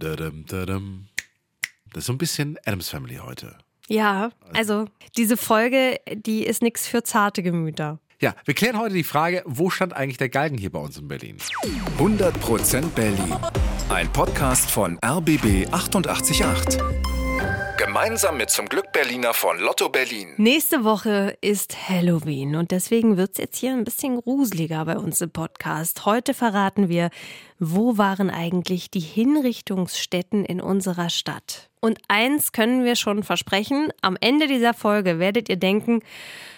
Das ist so ein bisschen Adams Family heute. Ja, also diese Folge, die ist nichts für zarte Gemüter. Ja, wir klären heute die Frage, wo stand eigentlich der Galgen hier bei uns in Berlin? 100% Berlin. Ein Podcast von RBB 888. Gemeinsam mit zum Glück Berliner von Lotto Berlin. Nächste Woche ist Halloween und deswegen wird es jetzt hier ein bisschen gruseliger bei uns im Podcast. Heute verraten wir, wo waren eigentlich die Hinrichtungsstätten in unserer Stadt. Und eins können wir schon versprechen, am Ende dieser Folge werdet ihr denken,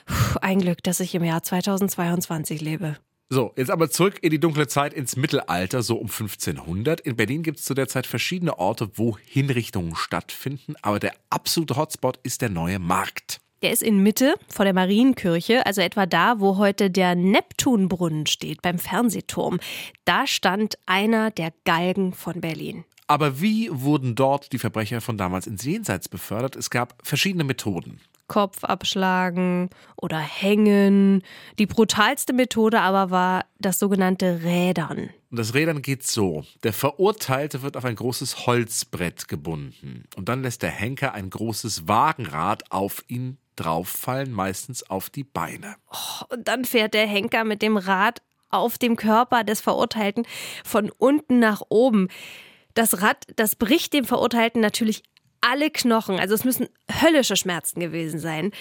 "Puh, ein Glück, dass ich im Jahr 2022 lebe. So, jetzt aber zurück in die dunkle Zeit, ins Mittelalter, so um 1500. In Berlin gibt es zu der Zeit verschiedene Orte, wo Hinrichtungen stattfinden, aber der absolute Hotspot ist der neue Markt. Der ist in Mitte vor der Marienkirche, also etwa da, wo heute der Neptunbrunnen steht, beim Fernsehturm. Da stand einer der Galgen von Berlin. Aber wie wurden dort die Verbrecher von damals ins Jenseits befördert? Es gab verschiedene Methoden. Kopf abschlagen oder hängen. Die brutalste Methode aber war das sogenannte Rädern. Und das Rädern geht so. Der Verurteilte wird auf ein großes Holzbrett gebunden. Und dann lässt der Henker ein großes Wagenrad auf ihn drauffallen, meistens auf die Beine. Und dann fährt der Henker mit dem Rad auf dem Körper des Verurteilten von unten nach oben. Das Rad, das bricht dem Verurteilten natürlich alle Knochen. Also es müssen höllische Schmerzen gewesen sein.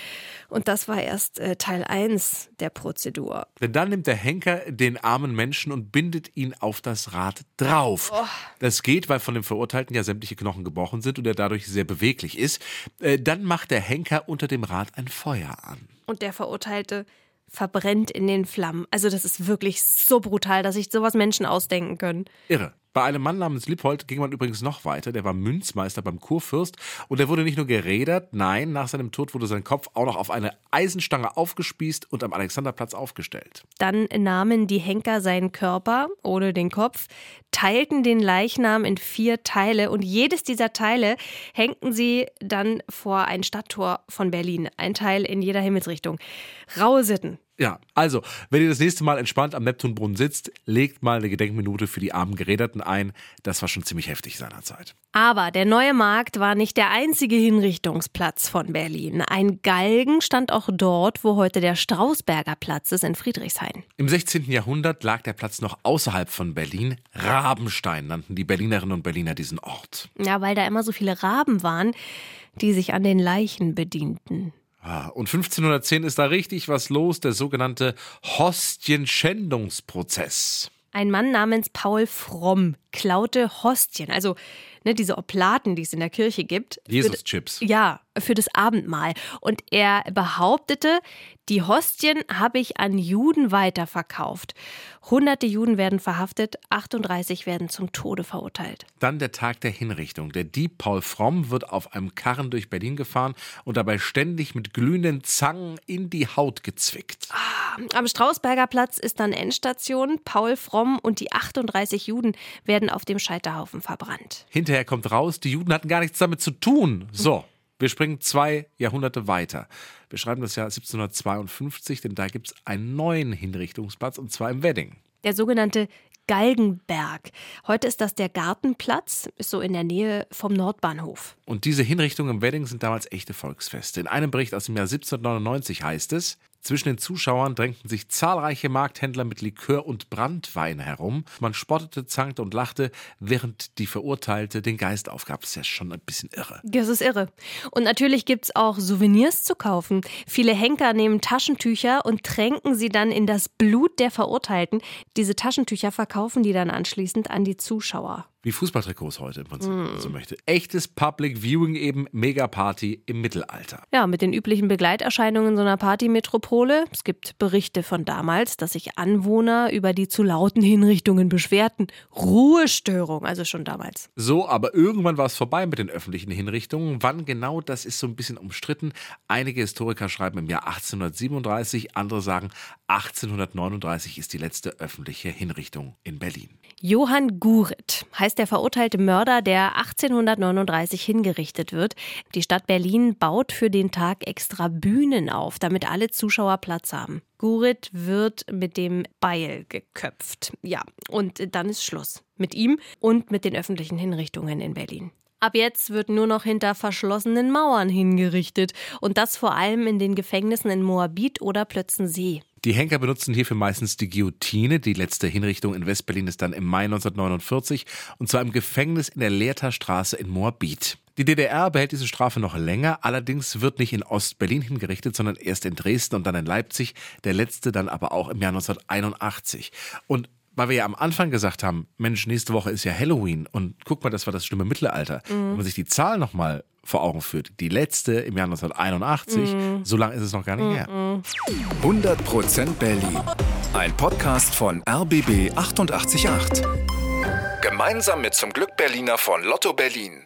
Und das war erst äh, Teil 1 der Prozedur. Denn dann nimmt der Henker den armen Menschen und bindet ihn auf das Rad drauf. Das geht, weil von dem Verurteilten ja sämtliche Knochen gebrochen sind und er dadurch sehr beweglich ist. Äh, Dann macht der Henker unter dem Rad ein Feuer an. Und der Verurteilte verbrennt in den Flammen. Also das ist wirklich so brutal, dass sich sowas Menschen ausdenken können. Irre. Bei einem Mann namens Lippold ging man übrigens noch weiter. Der war Münzmeister beim Kurfürst und er wurde nicht nur gerädert, nein, nach seinem Tod wurde sein Kopf auch noch auf eine Eisenstange aufgespießt und am Alexanderplatz aufgestellt. Dann nahmen die Henker seinen Körper ohne den Kopf, teilten den Leichnam in vier Teile und jedes dieser Teile hängten sie dann vor ein Stadttor von Berlin. Ein Teil in jeder Himmelsrichtung. Raue Sitten. Ja, also, wenn ihr das nächste Mal entspannt am Neptunbrunnen sitzt, legt mal eine Gedenkminute für die armen Geräderten ein. Das war schon ziemlich heftig seinerzeit. Aber der neue Markt war nicht der einzige Hinrichtungsplatz von Berlin. Ein Galgen stand auch dort, wo heute der Strausberger Platz ist in Friedrichshain. Im 16. Jahrhundert lag der Platz noch außerhalb von Berlin. Rabenstein nannten die Berlinerinnen und Berliner diesen Ort. Ja, weil da immer so viele Raben waren, die sich an den Leichen bedienten. Ah, Und 1510 ist da richtig was los, der sogenannte Hostienschändungsprozess. Ein Mann namens Paul Fromm klaute Hostien, also ne, diese Oblaten, die es in der Kirche gibt. Jesus-Chips. Ja, für das Abendmahl. Und er behauptete, die Hostien habe ich an Juden weiterverkauft. Hunderte Juden werden verhaftet, 38 werden zum Tode verurteilt. Dann der Tag der Hinrichtung. Der Dieb Paul Fromm wird auf einem Karren durch Berlin gefahren und dabei ständig mit glühenden Zangen in die Haut gezwickt. Am Strausberger Platz ist dann Endstation. Paul Fromm und die 38 Juden werden auf dem Scheiterhaufen verbrannt. Hinterher kommt raus, die Juden hatten gar nichts damit zu tun. So, wir springen zwei Jahrhunderte weiter. Wir schreiben das Jahr 1752, denn da gibt es einen neuen Hinrichtungsplatz und zwar im Wedding. Der sogenannte Galgenberg. Heute ist das der Gartenplatz, ist so in der Nähe vom Nordbahnhof. Und diese Hinrichtungen im Wedding sind damals echte Volksfeste. In einem Bericht aus dem Jahr 1799 heißt es, zwischen den Zuschauern drängten sich zahlreiche Markthändler mit Likör und Brandwein herum. Man spottete, zankte und lachte, während die Verurteilte den Geist aufgab. Das ist ja schon ein bisschen irre. Das ist irre. Und natürlich gibt's auch Souvenirs zu kaufen. Viele Henker nehmen Taschentücher und tränken sie dann in das Blut der Verurteilten. Diese Taschentücher verkaufen die dann anschließend an die Zuschauer. Wie Fußballtrikots heute im Prinzip, wenn man so möchte. Echtes Public Viewing eben, Megaparty im Mittelalter. Ja, mit den üblichen Begleiterscheinungen so einer Partymetropole. Es gibt Berichte von damals, dass sich Anwohner über die zu lauten Hinrichtungen beschwerten. Ruhestörung, also schon damals. So, aber irgendwann war es vorbei mit den öffentlichen Hinrichtungen. Wann genau, das ist so ein bisschen umstritten. Einige Historiker schreiben im Jahr 1837, andere sagen 1839 ist die letzte öffentliche Hinrichtung in Berlin. Johann Gurit heißt der verurteilte Mörder, der 1839 hingerichtet wird. Die Stadt Berlin baut für den Tag extra Bühnen auf, damit alle Zuschauer Platz haben. Gurit wird mit dem Beil geköpft. Ja, und dann ist Schluss. Mit ihm und mit den öffentlichen Hinrichtungen in Berlin. Ab jetzt wird nur noch hinter verschlossenen Mauern hingerichtet. Und das vor allem in den Gefängnissen in Moabit oder Plötzensee. Die Henker benutzen hierfür meistens die Guillotine. Die letzte Hinrichtung in Westberlin ist dann im Mai 1949 und zwar im Gefängnis in der Lehrter Straße in Moabit. Die DDR behält diese Strafe noch länger, allerdings wird nicht in Ostberlin hingerichtet, sondern erst in Dresden und dann in Leipzig, der letzte dann aber auch im Jahr 1981. Und weil wir ja am Anfang gesagt haben, Mensch, nächste Woche ist ja Halloween und guck mal, das war das schlimme Mittelalter. Mhm. Wenn man sich die Zahl nochmal vor Augen führt, die letzte im Jahr 1981, mhm. so lange ist es noch gar nicht mhm. her. 100% Berlin. Ein Podcast von RBB 888. Gemeinsam mit zum Glück Berliner von Lotto Berlin.